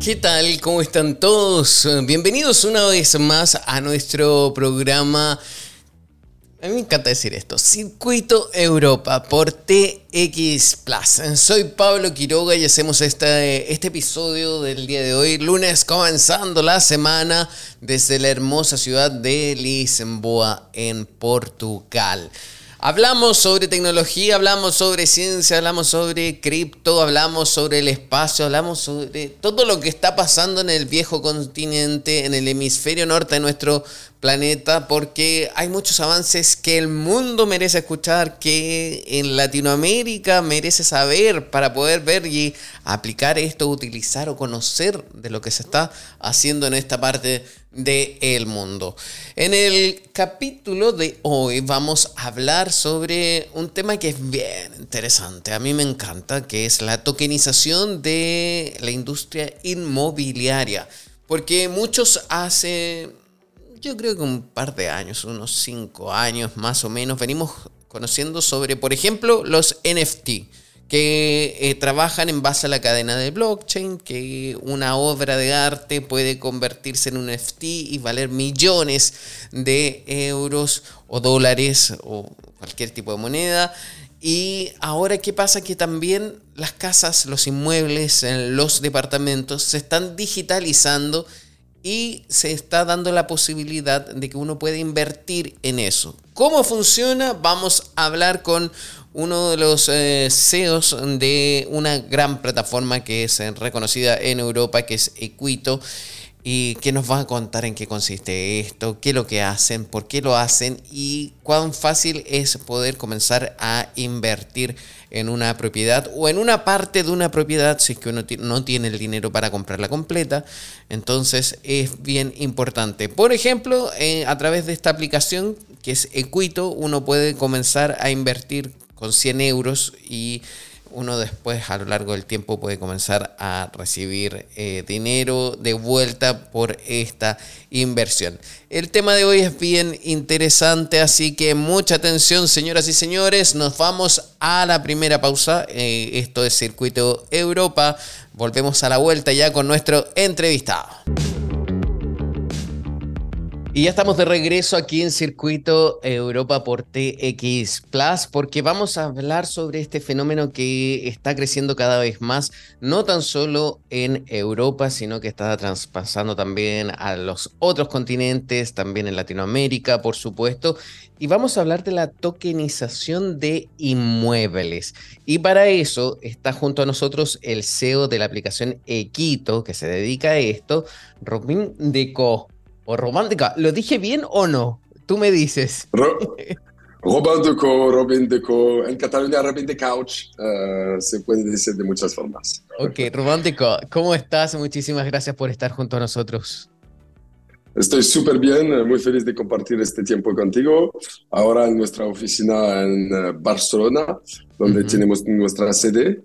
¿Qué tal? ¿Cómo están todos? Bienvenidos una vez más a nuestro programa. A mí me encanta decir esto, Circuito Europa por TX Plus. Soy Pablo Quiroga y hacemos este, este episodio del día de hoy, lunes comenzando la semana desde la hermosa ciudad de Lisboa en Portugal. Hablamos sobre tecnología, hablamos sobre ciencia, hablamos sobre cripto, hablamos sobre el espacio, hablamos sobre todo lo que está pasando en el viejo continente, en el hemisferio norte de nuestro planeta, porque hay muchos avances que el mundo merece escuchar, que en Latinoamérica merece saber para poder ver y aplicar esto, utilizar o conocer de lo que se está haciendo en esta parte del mundo. En el capítulo de hoy vamos a hablar sobre un tema que es bien interesante, a mí me encanta, que es la tokenización de la industria inmobiliaria. Porque muchos hace, yo creo que un par de años, unos cinco años más o menos, venimos conociendo sobre, por ejemplo, los NFT que eh, trabajan en base a la cadena de blockchain, que una obra de arte puede convertirse en un NFT y valer millones de euros o dólares o cualquier tipo de moneda. Y ahora, ¿qué pasa? Que también las casas, los inmuebles, los departamentos se están digitalizando y se está dando la posibilidad de que uno pueda invertir en eso. ¿Cómo funciona? Vamos a hablar con uno de los eh, CEOs de una gran plataforma que es eh, reconocida en Europa, que es Equito, y que nos va a contar en qué consiste esto, qué es lo que hacen, por qué lo hacen y cuán fácil es poder comenzar a invertir en una propiedad o en una parte de una propiedad si es que uno no tiene el dinero para comprarla completa. Entonces es bien importante. Por ejemplo, eh, a través de esta aplicación que es Equito, uno puede comenzar a invertir con 100 euros y uno después a lo largo del tiempo puede comenzar a recibir eh, dinero de vuelta por esta inversión. El tema de hoy es bien interesante, así que mucha atención señoras y señores, nos vamos a la primera pausa, eh, esto es Circuito Europa, volvemos a la vuelta ya con nuestro entrevistado. Y ya estamos de regreso aquí en Circuito Europa por TX Plus, porque vamos a hablar sobre este fenómeno que está creciendo cada vez más, no tan solo en Europa, sino que está traspasando también a los otros continentes, también en Latinoamérica, por supuesto. Y vamos a hablar de la tokenización de inmuebles. Y para eso está junto a nosotros el CEO de la aplicación Equito, que se dedica a esto, Robin Deco o romántica. ¿Lo dije bien o no? Tú me dices. romántico, Robin Deco. En Cataluña, Robin de Couch. Eh, se puede decir de muchas formas. Ok, romántico. ¿Cómo estás? Muchísimas gracias por estar junto a nosotros. Estoy súper bien, eh, muy feliz de compartir este tiempo contigo. Ahora en nuestra oficina en eh, Barcelona, donde tenemos nuestra sede.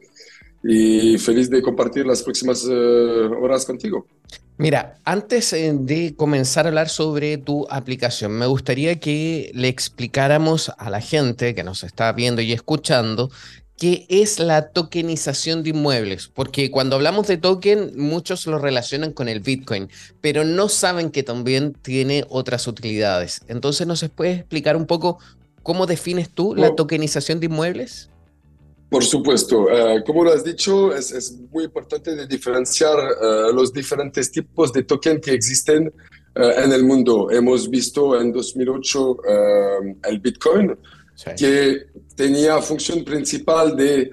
Y feliz de compartir las próximas horas contigo. Mira, antes eh, de comenzar a hablar sobre tu aplicación, me gustaría que le explicáramos a la gente que nos está viendo y escuchando qué es la tokenización de inmuebles, porque cuando hablamos de token, muchos lo relacionan con el Bitcoin, pero no saben que también tiene otras utilidades. Entonces, ¿nos puedes explicar un poco cómo defines tú la tokenización de inmuebles? Por supuesto, eh, como lo has dicho, es, muy importante de diferenciar eh, los diferentes tipos de token que existen eh, en el mundo. Hemos visto en 2008 el Bitcoin, que tenía función principal de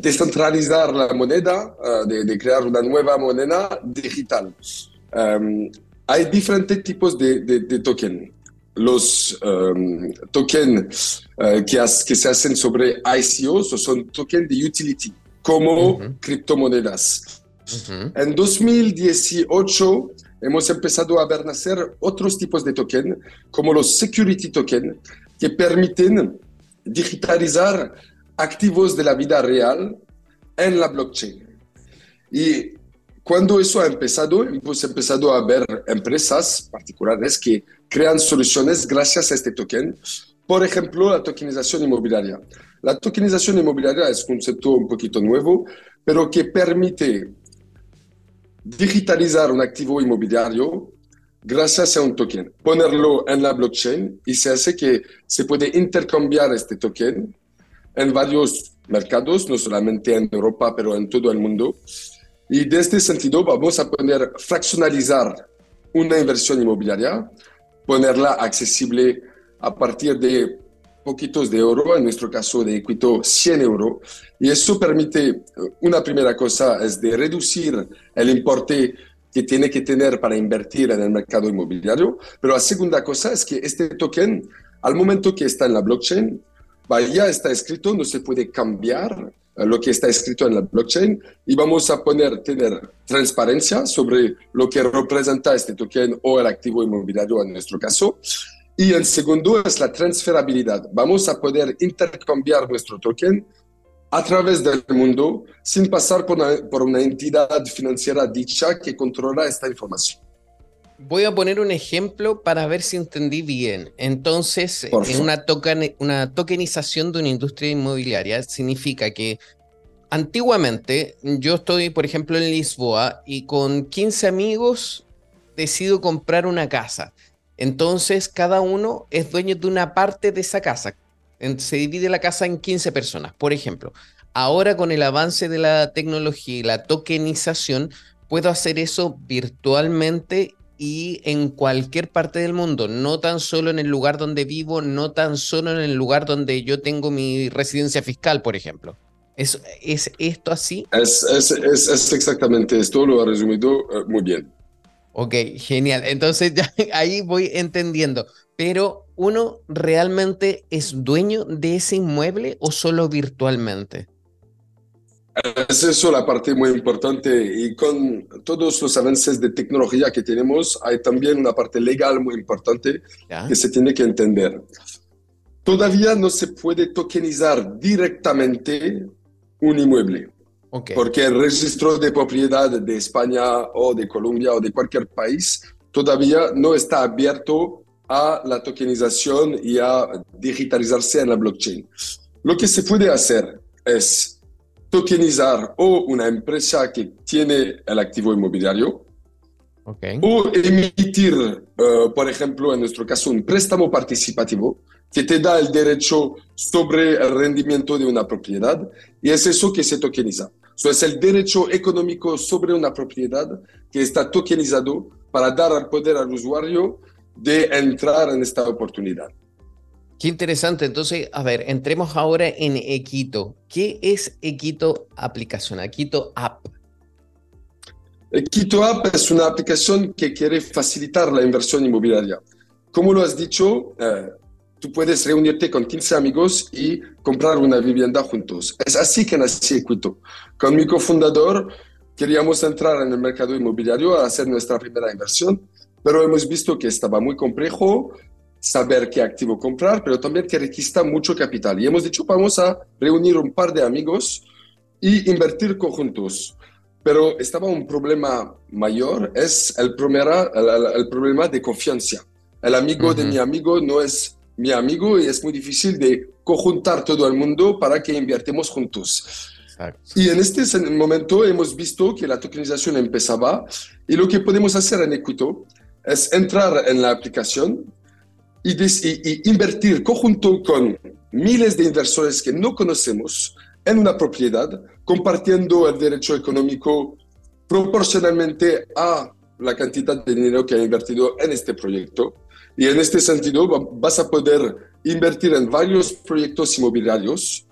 descentralizar la moneda, de, crear una nueva moneda digital. hay diferentes tipos de, de, de token los um, tokens uh, que, que, se hacen sobre ICOs son tokens de utility, como criptomonedas. En 2018 hemos empezado a ver nacer otros tipos de tokens, como los security tokens, que permiten digitalizar activos de la vida real en la blockchain. Y cuando eso ha empezado, hemos empezado a ver empresas particulares que crean soluciones gracias a este token. Por ejemplo, la tokenización inmobiliaria. La tokenización inmobiliaria es un concepto un poquito nuevo, pero que permite digitalizar un activo inmobiliario gracias a un token, ponerlo en la blockchain y se hace que se puede intercambiar este token en varios mercados, no solamente en Europa, pero en todo el mundo. Y de este sentido vamos a poner fraccionalizar una inversión inmobiliaria, ponerla accesible a partir de poquitos de oro, en nuestro caso de Equito 100 euros, y eso permite, una primera cosa es de reducir el importe que tiene que tener para invertir en el mercado inmobiliario, pero la segunda cosa es que este token, al momento que está en la blockchain, ya está escrito, no se puede cambiar eh, lo que está escrito en la blockchain y vamos a poner, tener transparencia sobre lo que representa este token o el activo inmobiliario en nuestro caso. Y el segundo es la transferabilidad. Vamos a poder intercambiar nuestro token a través del mundo sin pasar por una, por una entidad financiera dicha que controla esta información. Voy a poner un ejemplo para ver si entendí bien. Entonces, en una, token, una tokenización de una industria inmobiliaria significa que antiguamente yo estoy, por ejemplo, en Lisboa y con 15 amigos decido comprar una casa. Entonces, cada uno es dueño de una parte de esa casa. Se divide la casa en 15 personas, por ejemplo. Ahora con el avance de la tecnología y la tokenización, puedo hacer eso virtualmente y en cualquier parte del mundo, no tan solo en el lugar donde vivo, no tan solo en el lugar donde yo tengo mi residencia fiscal, por ejemplo. ¿Es, es esto así? Es, es, es, exactamente esto, lo ha resumido eh, muy bien. Ok, genial. Entonces ya ahí voy entendiendo. Pero uno realmente es dueño de ese inmueble o solo virtualmente? Es eso la parte muy importante y con todos los avances de tecnología que tenemos hay también una parte legal muy importante que se tiene que entender. Todavía no se puede tokenizar directamente un inmueble. Porque el registro de propiedad de España o de Colombia o de cualquier país todavía no está abierto a la tokenización y a digitalizarse en la blockchain. Lo que se puede hacer es tokenizar o una empresa que tiene el activo inmobiliario o emitir, eh, por ejemplo, en nuestro caso, un préstamo participativo que te da el derecho sobre el rendimiento de una propiedad y es eso que se tokeniza. Eso es el derecho económico sobre una propiedad que está tokenizado para dar al poder al usuario de entrar en esta oportunidad. Qué interesante. Entonces, a ver, entremos ahora en Equito. ¿Qué es Equito aplicación? Equito App. Equito App es una aplicación que quiere facilitar la inversión inmobiliaria. Como lo has dicho, eh, tú puedes reunirte con 15 amigos y comprar una vivienda juntos. Es así que nació Equito. Con mi cofundador queríamos entrar en el mercado inmobiliario a hacer nuestra primera inversión, pero hemos visto que estaba muy complejo, saber qué activo comprar, pero también que requista mucho capital. Y hemos dicho, vamos a reunir un par de amigos y invertir conjuntos. Pero estaba un problema mayor, es el problema, el, problema de confianza. El amigo de mi amigo no es mi amigo y es muy difícil de conjuntar todo el mundo para que invirtamos juntos. Y en este momento hemos visto que la tokenización empezaba y lo que podemos hacer en Equito es entrar en la aplicación, y, invertir conjunto con miles de inversores que no conocemos en una propiedad, compartiendo el derecho económico proporcionalmente a la cantidad de dinero que ha invertido en este proyecto. Y en este sentido vas a poder invertir en varios proyectos inmobiliarios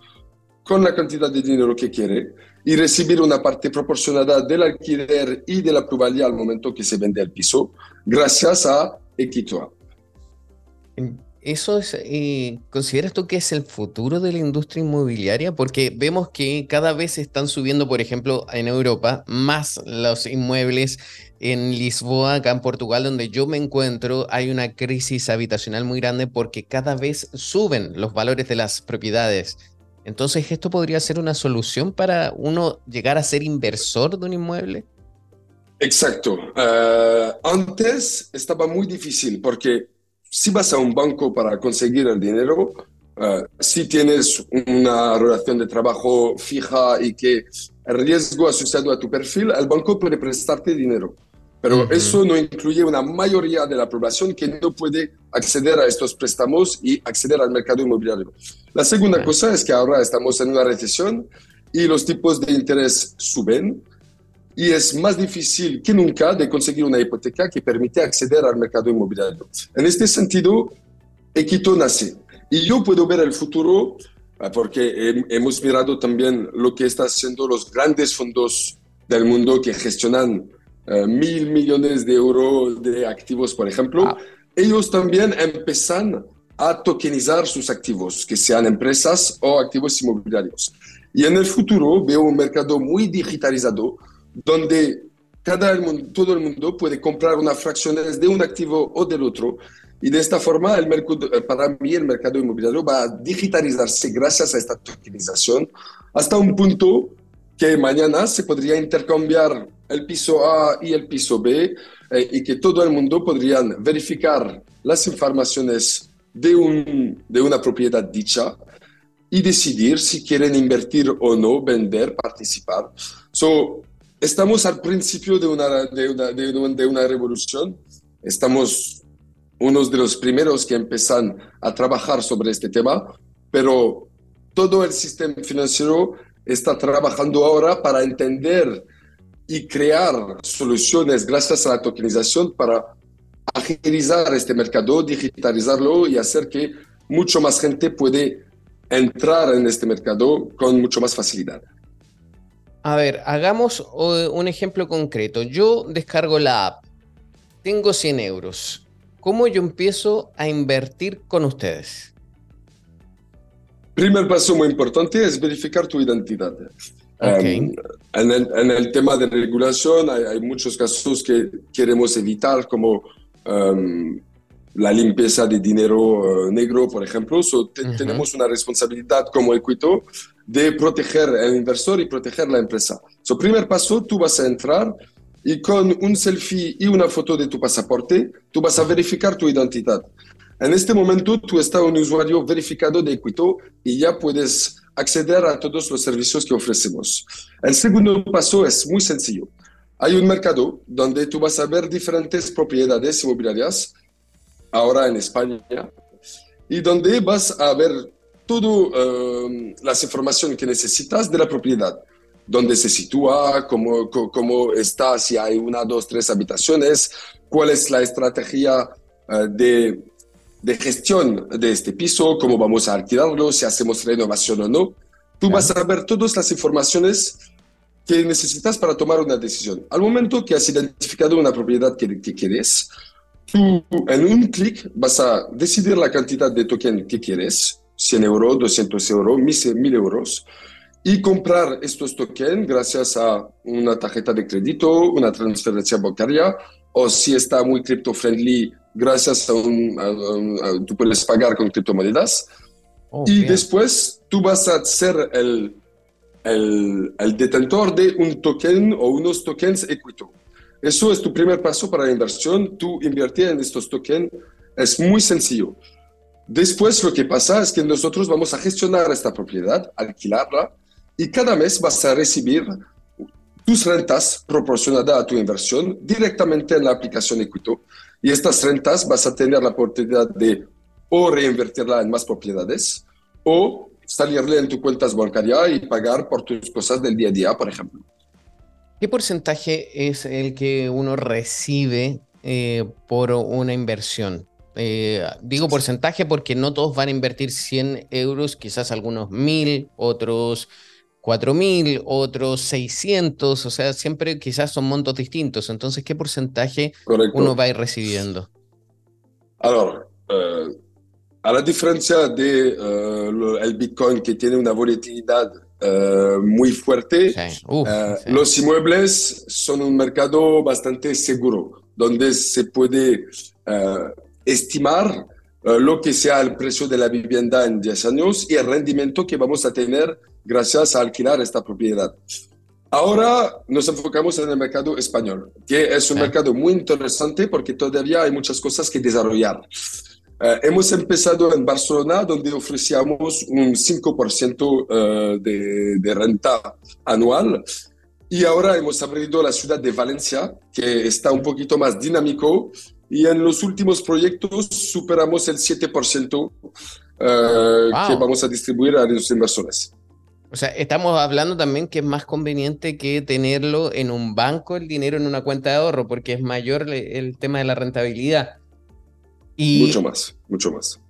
con la cantidad de dinero que quiere y recibir una parte proporcionada del alquiler y de la plusvalía al momento que se vende el piso, gracias a Equitoa. ¿Eso es, eh, consideras tú que es el futuro de la industria inmobiliaria? Porque vemos que cada vez están subiendo, por ejemplo, en Europa, más los inmuebles. En Lisboa, acá en Portugal, donde yo me encuentro, hay una crisis habitacional muy grande porque cada vez suben los valores de las propiedades. Entonces, ¿esto podría ser una solución para uno llegar a ser inversor de un inmueble? Exacto. Eh, antes estaba muy difícil porque si vas a un banco para conseguir el dinero, eh, si tienes una relación de trabajo fija y que el riesgo asociado a tu perfil, el banco puede prestarte dinero. Pero eso no incluye una mayoría de la población que no puede acceder a estos préstamos y acceder al mercado inmobiliario. La segunda cosa es que ahora estamos en una recesión y los tipos de interés suben y es más difícil que nunca de conseguir una hipoteca que permite acceder al mercado inmobiliario. En este sentido, Equito nace. Y yo puedo ver el futuro ah, porque hemos mirado también lo que están haciendo los grandes fondos del mundo que gestionan eh, mil millones de euros de activos, por ejemplo, ah. ellos también empiezan a tokenizar sus activos, que sean empresas o activos inmobiliarios. Y en el futuro veo un mercado muy digitalizado, donde cada el mundo, todo el mundo puede comprar unas fracciones de un activo o del otro. Y de esta forma, el mercado, eh, para mí, el mercado inmobiliario va a digitalizarse gracias a esta tokenización hasta un punto que mañana se podría intercambiar el piso A y el piso B eh, y que todo el mundo podrían verificar las informaciones de, un, de una propiedad dicha y decidir si quieren invertir o no, vender, participar. So, estamos al principio de una, de una, de una revolución. Estamos unos de los primeros que empiezan a trabajar sobre este tema, pero todo el sistema financiero está trabajando ahora para entender y crear soluciones gracias a la tokenización para agilizar este mercado, digitalizarlo y hacer que mucho más gente puede entrar en este mercado con mucho más facilidad. A ver, hagamos un ejemplo concreto. Yo descargo la app, tengo 100 euros. ¿Cómo yo empiezo a invertir con ustedes? Primer paso muy importante es verificar tu identidad. Em, en, el, tema de regulación hay, muchos casos que queremos evitar, como em, la limpieza de dinero eh, negro, por ejemplo. Tenemos una responsabilidad como Equito de proteger al inversor y proteger la empresa. So, primer paso, tú vas a entrar y con un selfie y una foto de tu pasaporte, tú vas a verificar tu identidad. En este momento tú estás un usuario verificado de Equito y ya puedes acceder a todos los servicios que ofrecemos. El segundo paso es muy sencillo. Hay un mercado donde tú vas a ver diferentes propiedades inmobiliarias, ahora en España, y donde vas a ver todas eh, las informaciones que necesitas de la propiedad dónde se sitúa, cómo, cómo está, si hay una, dos, tres habitaciones, cuál es la estrategia eh, de de gestión de este piso, cómo vamos a alquilarlo, si hacemos renovación o no. Tú vas a ver todas las informaciones que necesitas para tomar una decisión. Al momento que has identificado una propiedad que, que quieres, tú en un clic vas a decidir la cantidad de token que quieres, 100 euros, 200 euros, 1000 euros, y comprar estos tokens gracias a una tarjeta de crédito, una transferencia bancaria, o si está muy crypto friendly, gracias a un, tú puedes pagar con criptomonedas. Oh, y después tú vas a ser el, el, el, detentor de un token o unos tokens Equito. Eso es tu primer paso para la inversión. Tú invertir en estos tokens es muy sencillo. Después lo que pasa es que nosotros vamos a gestionar esta propiedad, alquilarla, y cada mes vas a recibir tus rentas proporcionadas a tu inversión directamente en la aplicación Equito. Y estas rentas vas a tener la oportunidad de o reinvertirla en más propiedades o salirle en tu cuentas bancarias y pagar por tus cosas del día a día, por ejemplo. ¿Qué porcentaje es el que uno recibe eh, por una inversión? Eh, digo porcentaje porque no todos van a invertir 100 euros, quizás algunos 1000, otros 4.000, otros 600, o sea, siempre quizás son montos distintos. Entonces, ¿qué porcentaje uno va a ir recibiendo? Ahora, eh, a la diferencia de uh, el Bitcoin que tiene una volatilidad eh, muy fuerte, los inmuebles son un mercado bastante seguro, donde se puede estimar lo que sea el precio de la vivienda en 10 años y el rendimiento que vamos a tener gracias a alquilar esta propiedad. Ahora nos enfocamos en el mercado español, que es un mercado muy interesante porque todavía hay muchas cosas que desarrollar. Eh, hemos empezado en Barcelona, donde ofrecíamos un 5% eh, de, de, renta anual. Y ahora hemos abrido la ciudad de Valencia, que está un poquito más dinámico. Y en los últimos proyectos superamos el 7% eh, que vamos a distribuir a los inversores. O sea, estamos hablando también que es más conveniente que tenerlo en un banco, el dinero en una cuenta de ahorro, porque es mayor el tema de la rentabilidad mucho más, mucho más.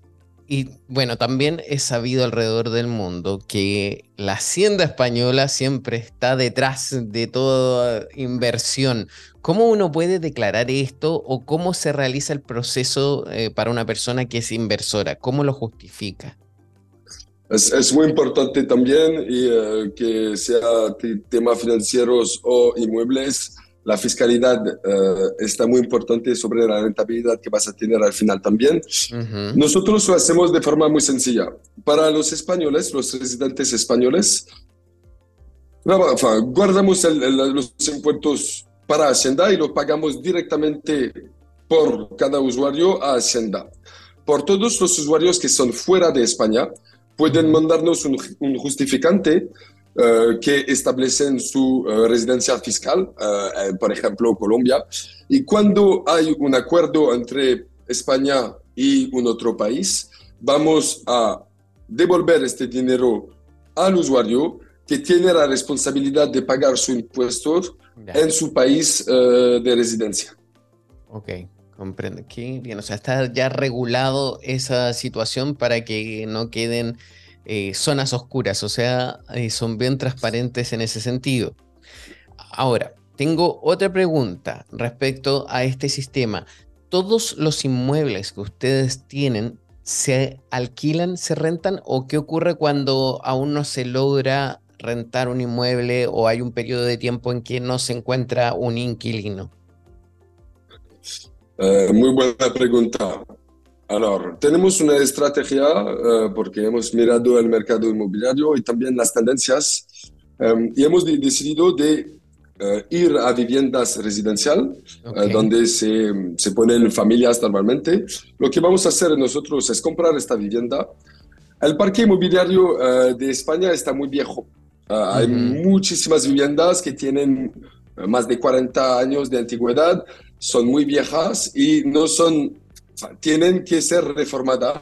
Y bueno, también es sabido alrededor del mundo que la hacienda española siempre está detrás de toda inversión. ¿Cómo uno puede declarar esto o cómo se realiza el proceso eh, para una persona que es inversora? ¿Cómo lo justifica? Es, muy importante también y, eh, que sea temas financieros o inmuebles la fiscalidad eh, está muy importante sobre la rentabilidad que vas a tener al final también. Nosotros lo hacemos de forma muy sencilla. Para los españoles, los residentes españoles, guardamos los impuestos para Hacienda y lo pagamos directamente por cada usuario a Hacienda. Por todos los usuarios que son fuera de España, pueden mandarnos un, un justificante que establecen su eh, residencia fiscal, eh, por ejemplo Colombia, y cuando hay un acuerdo entre España y un otro país, vamos a devolver este dinero al usuario que tiene la responsabilidad de pagar su impuesto en su país de residencia. Ok, comprendo. Qué bien, o sea, está ya regulado esa situación para que no queden eh, zonas oscuras, o sea, eh, son bien transparentes en ese sentido. Ahora, tengo otra pregunta respecto a este sistema. ¿Todos los inmuebles que ustedes tienen se alquilan, se rentan o qué ocurre cuando aún no se logra rentar un inmueble o hay un periodo de tiempo en que no se encuentra un inquilino? Eh, muy buena pregunta. Alors, tenemos una estrategia uh, porque hemos mirado el mercado inmobiliario y también las tendencias um, y hemos de, decidido de uh, ir a viviendas residencial okay. uh, donde se, se, ponen familias normalmente. Lo que vamos a hacer nosotros es comprar esta vivienda. El parque inmobiliario de España está muy viejo. Uh -huh. Hay muchísimas viviendas que tienen más de 40 años de antigüedad, son muy viejas y no son tienen que ser reformadas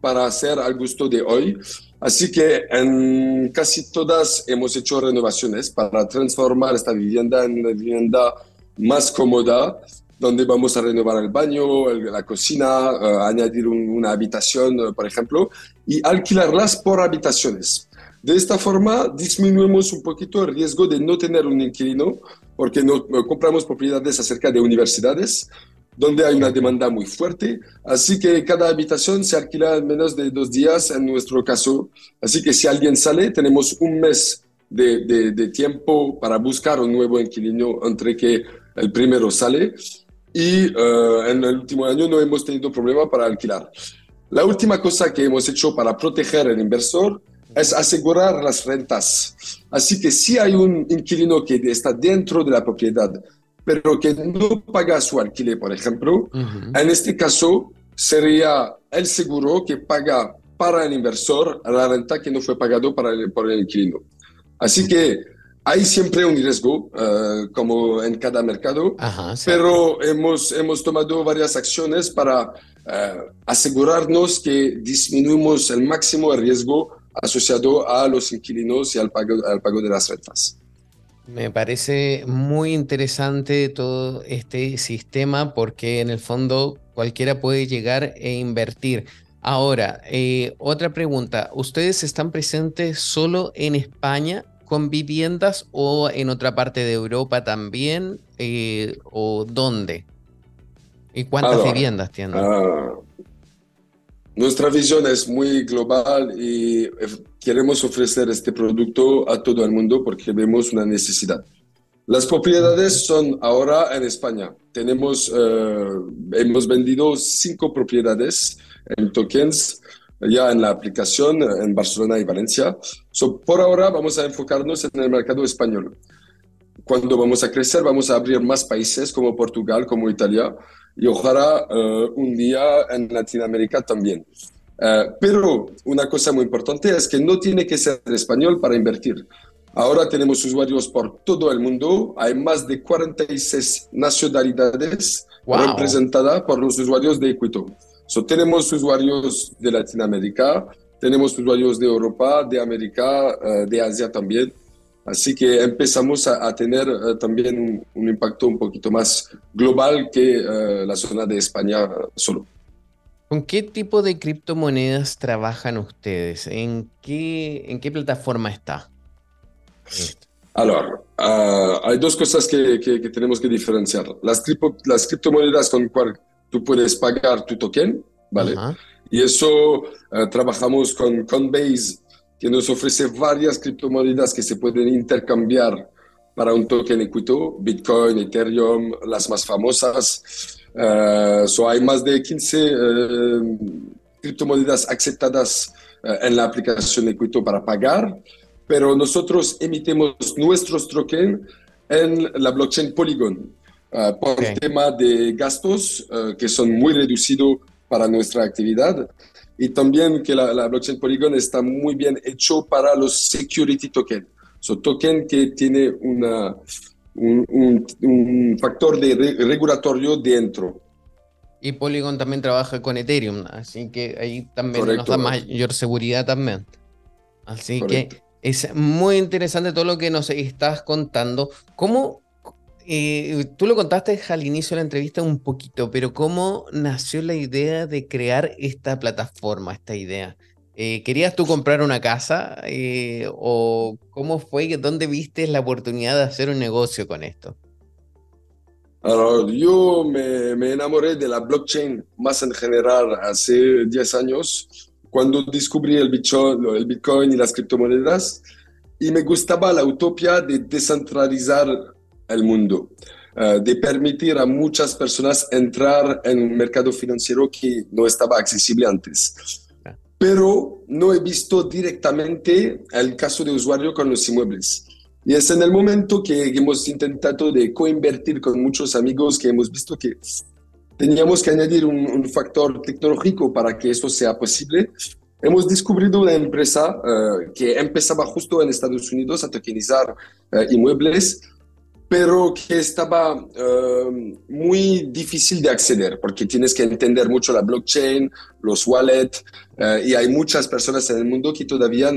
para hacer al gusto de hoy. Así que en casi todas hemos hecho renovaciones para transformar esta vivienda en una vivienda más cómoda, donde vamos a renovar el baño, la cocina, uh, añadir un, una habitación, uh, por ejemplo, y alquilarlas por habitaciones. De esta forma disminuimos un poquito el riesgo de no tener un inquilino, porque no, compramos propiedades acerca de universidades, donde hay una demanda muy fuerte, así que cada habitación se alquila en menos de dos días en nuestro caso, así que si alguien sale, tenemos un mes de, de, de tiempo para buscar un nuevo inquilino entre que el primero sale y uh, en el último año no hemos tenido problema para alquilar. La última cosa que hemos hecho para proteger al inversor es asegurar las rentas. Así que si hay un inquilino que está dentro de la propiedad pero que no paga su alquiler, por ejemplo, en este caso sería el seguro que paga para el inversor la renta que no fue pagado para el, por el inquilino. Así que hay siempre un riesgo, uh, como en cada mercado, Ajá, pero hemos, hemos tomado varias acciones para uh, asegurarnos que disminuimos el máximo el riesgo asociado a los inquilinos y al pago, al pago de las rentas. Me parece muy interesante todo este sistema porque en el fondo cualquiera puede llegar e invertir. Ahora, eh, otra pregunta, ¿ustedes están presentes solo en España con viviendas o en otra parte de Europa también? Eh, ¿O dónde? ¿Y cuántas viviendas tienen? Uh, nuestra visión es muy global y queremos ofrecer este producto a todo el mundo porque vemos una necesidad. Las propiedades son ahora en España. Tenemos, uh, hemos vendido cinco propiedades en tokens ya en la aplicación en Barcelona y Valencia. So, por ahora vamos a enfocarnos en el mercado español. Cuando vamos a crecer, vamos a abrir más países como Portugal, como Italia, y ojalá un día en Latinoamérica también. pero una cosa muy importante es que no tiene que ser español para invertir. Ahora tenemos usuarios por todo el mundo. Hay más de 46 nacionalidades representadas por los usuarios de Equito. So, tenemos usuarios de Latinoamérica, tenemos usuarios de Europa, de América, eh, de Asia también. Así que empezamos a, tener eh, también un, impacto un poquito más global que eh, la zona de España solo. ¿Con qué tipo de criptomonedas trabajan ustedes? ¿En qué, en qué plataforma está? Alors, uh, hay dos cosas que, que, tenemos que diferenciar. Las, las criptomonedas con cual tú puedes pagar tu token, ¿vale? Y eso uh, trabajamos con Coinbase, que nos ofrece varias criptomonedas que se pueden intercambiar para un token equito, Bitcoin, Ethereum, las más famosas. Uh, so hay más de 15 criptomonedas aceptadas en la aplicación Equito para pagar pero nosotros emitimos nuestros tokens en la blockchain Polygon uh, por tema de gastos uh, que son muy reducidos para nuestra actividad y también que la, blockchain Polygon está muy bien hecho para los security tokens, son token que tiene una, un, un, factor de regulatorio dentro. Y Polygon también trabaja con Ethereum, así que ahí también nos da mayor seguridad también. Así que es muy interesante todo lo que nos estás contando. ¿Cómo, eh, tú lo contaste al inicio de la entrevista un poquito, pero cómo nació la idea de crear esta plataforma, esta idea? Eh, ¿Querías tú comprar una casa eh, o cómo fue, dónde viste la oportunidad de hacer un negocio con esto? yo me, me, enamoré de la blockchain más en general hace 10 años cuando descubrí el Bitcoin, el Bitcoin y las criptomonedas y me gustaba la utopía de descentralizar el mundo, eh, de permitir a muchas personas entrar en un mercado financiero que no estaba accesible antes. Pero no he visto directamente el caso de usuario con los inmuebles. Y es en el momento que hemos intentado de coinvertir con muchos amigos que hemos visto que teníamos que añadir un, factor tecnológico para que eso sea posible. Hemos descubierto una empresa eh, que empezaba justo en Estados Unidos a tokenizar eh, inmuebles, pero que estaba eh, muy difícil de acceder porque tienes que entender mucho la blockchain, los wallets, y hay muchas personas en el mundo que todavía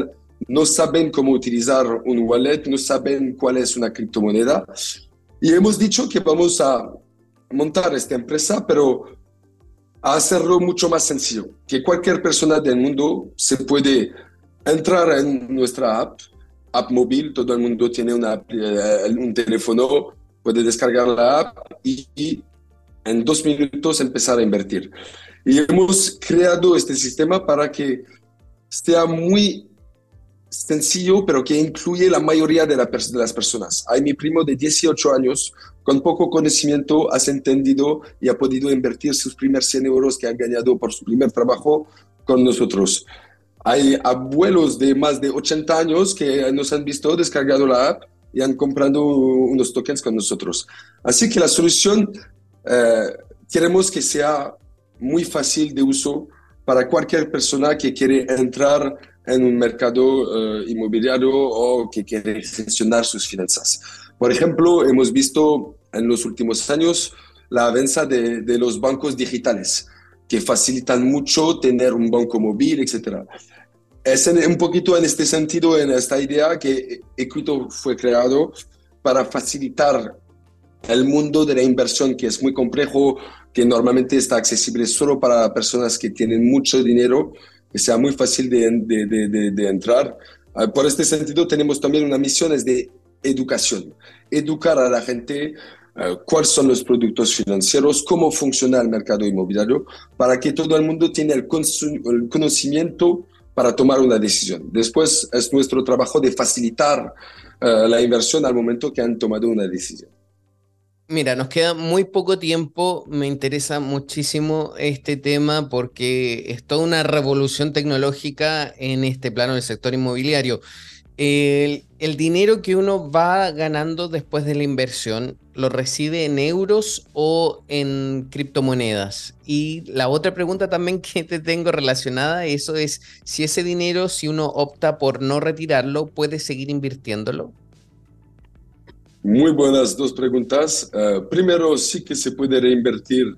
no saben cómo utilizar un wallet, no saben cuál es una criptomoneda. Y hemos dicho que vamos a montar esta empresa, pero a hacerlo mucho más sencillo, que cualquier persona del mundo se puede entrar en nuestra app, app móvil, todo el mundo tiene una, eh, un teléfono, puede descargar la app y, y en dos minutos empezar a invertir. Y hemos creado este sistema para que sea muy sencillo, pero que incluye la mayoría de, de, las personas. Hay mi primo de 18 años, con poco conocimiento, has entendido y ha podido invertir sus primeros 100 euros que ha ganado por su primer trabajo con nosotros. Hay abuelos de más de 80 años que nos han visto descargado la app y han comprado unos tokens con nosotros. Así que la solución eh, queremos que sea muy fácil de uso para cualquier persona que quiere entrar en un mercado eh, inmobiliario o que quiere gestionar sus finanzas. Por ejemplo, hemos visto en los últimos años la avanza de, de los bancos digitales, que facilitan mucho tener un banco móvil, etc. Es un poquito en este sentido, en esta idea que Equito fue creado para facilitar el mundo de la inversión, que es muy complejo, que normalmente está accesible solo para personas que tienen mucho dinero, que sea muy fácil de, de, de, entrar. Ah, por este sentido, tenemos también una misión es de educación, educar a la gente cuáles son los productos financieros, cómo funciona el mercado inmobiliario, para que todo el mundo tenga el, el conocimiento para tomar una decisión. Después es nuestro trabajo de facilitar ah, la inversión al momento que han tomado una decisión. Mira, nos queda muy poco tiempo. Me interesa muchísimo este tema porque es toda una revolución tecnológica en este plano del sector inmobiliario. El, dinero que uno va ganando después de la inversión, ¿lo recibe en euros o en criptomonedas? Y la otra pregunta también que te tengo relacionada a eso es si ese dinero, si uno opta por no retirarlo, puede seguir invirtiéndolo. Muy buenas dos preguntas. Eh, primero, sí que se puede reinvertir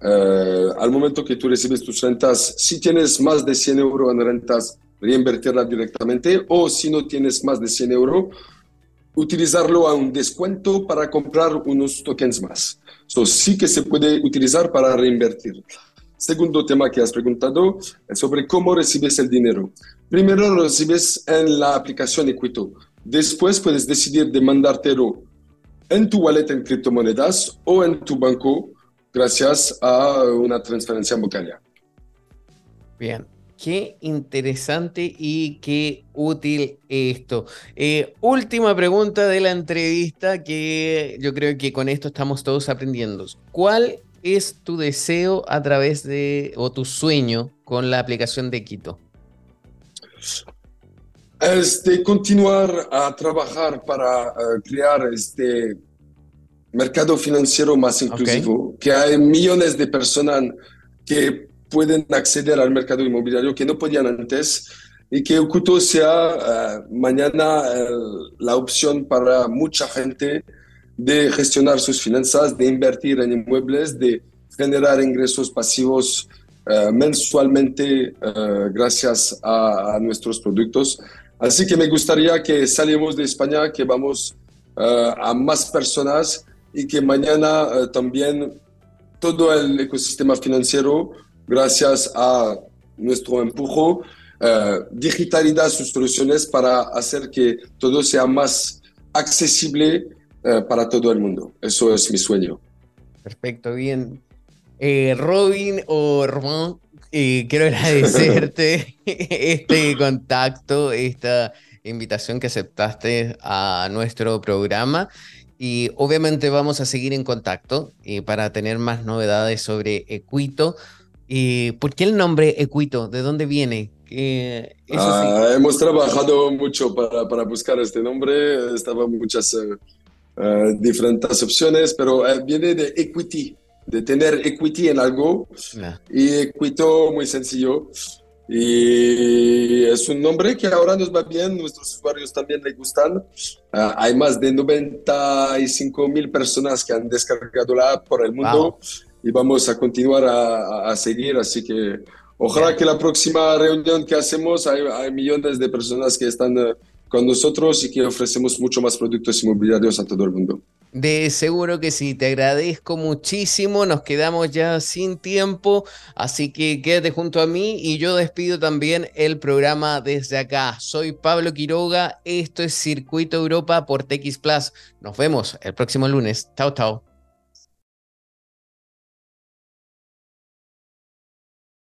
eh, al momento que tú recibes tus rentas. Si tienes más de 100 euros en rentas, reinvertirla directamente o si no tienes más de 100 euros, utilizarlo a un descuento para comprar unos tokens más. Eso sí que se puede utilizar para reinvertir. Segundo tema que has preguntado es sobre cómo recibes el dinero. Primero lo recibes en la aplicación Equito. Después puedes decidir de mandártelo en tu wallet en criptomonedas o en tu banco gracias a una transferencia bancaria. Bien, Qué interesante y qué útil esto. Eh, última pregunta de la entrevista que yo creo que con esto estamos todos aprendiendo. ¿Cuál es tu deseo a través de, o tu sueño con la aplicación de Quito? Es de continuar a trabajar para eh, crear este mercado financiero más inclusivo, que hay millones de personas que pueden acceder al mercado inmobiliario que no podían antes y que Oculto sea eh, mañana eh, la opción para mucha gente de gestionar sus finanzas, de invertir en inmuebles, de generar ingresos pasivos eh, mensualmente gracias a, nuestros productos. Así que me gustaría que salimos de España, que vamos a más personas y que mañana también todo el ecosistema financiero gracias a nuestro empujo, eh, digitalidad sus soluciones para hacer que todo sea más accesible eh, para todo el mundo. Eso es mi sueño. Perfecto, bien. Eh, Robin o Román, quiero agradecerte este contacto, esta invitación que aceptaste a nuestro programa. Y obviamente vamos a seguir en contacto para tener más novedades sobre Equito. ¿Y por qué el nombre Equito? ¿De dónde viene? Ah, hemos trabajado mucho para, para, buscar este nombre, estaban muchas eh, eh, diferentes opciones, pero eh, viene de equity, de tener equity en algo. Y Equito, muy sencillo. Y es un nombre que ahora nos va bien, nuestros usuarios también les gustan. Ah, hay más de 95 mil personas que han descargado la app por el mundo y vamos a continuar a, seguir. Así que ojalá que la próxima reunión que hacemos hay, hay millones de personas que están eh, con nosotros y que ofrecemos mucho más productos inmobiliarios a todo el mundo. De seguro que sí, te agradezco muchísimo, nos quedamos ya sin tiempo, así que quédate junto a mí y yo despido también el programa desde acá. Soy Pablo Quiroga, esto es Circuito Europa por TX Plus. Nos vemos el próximo lunes. Chao, chao.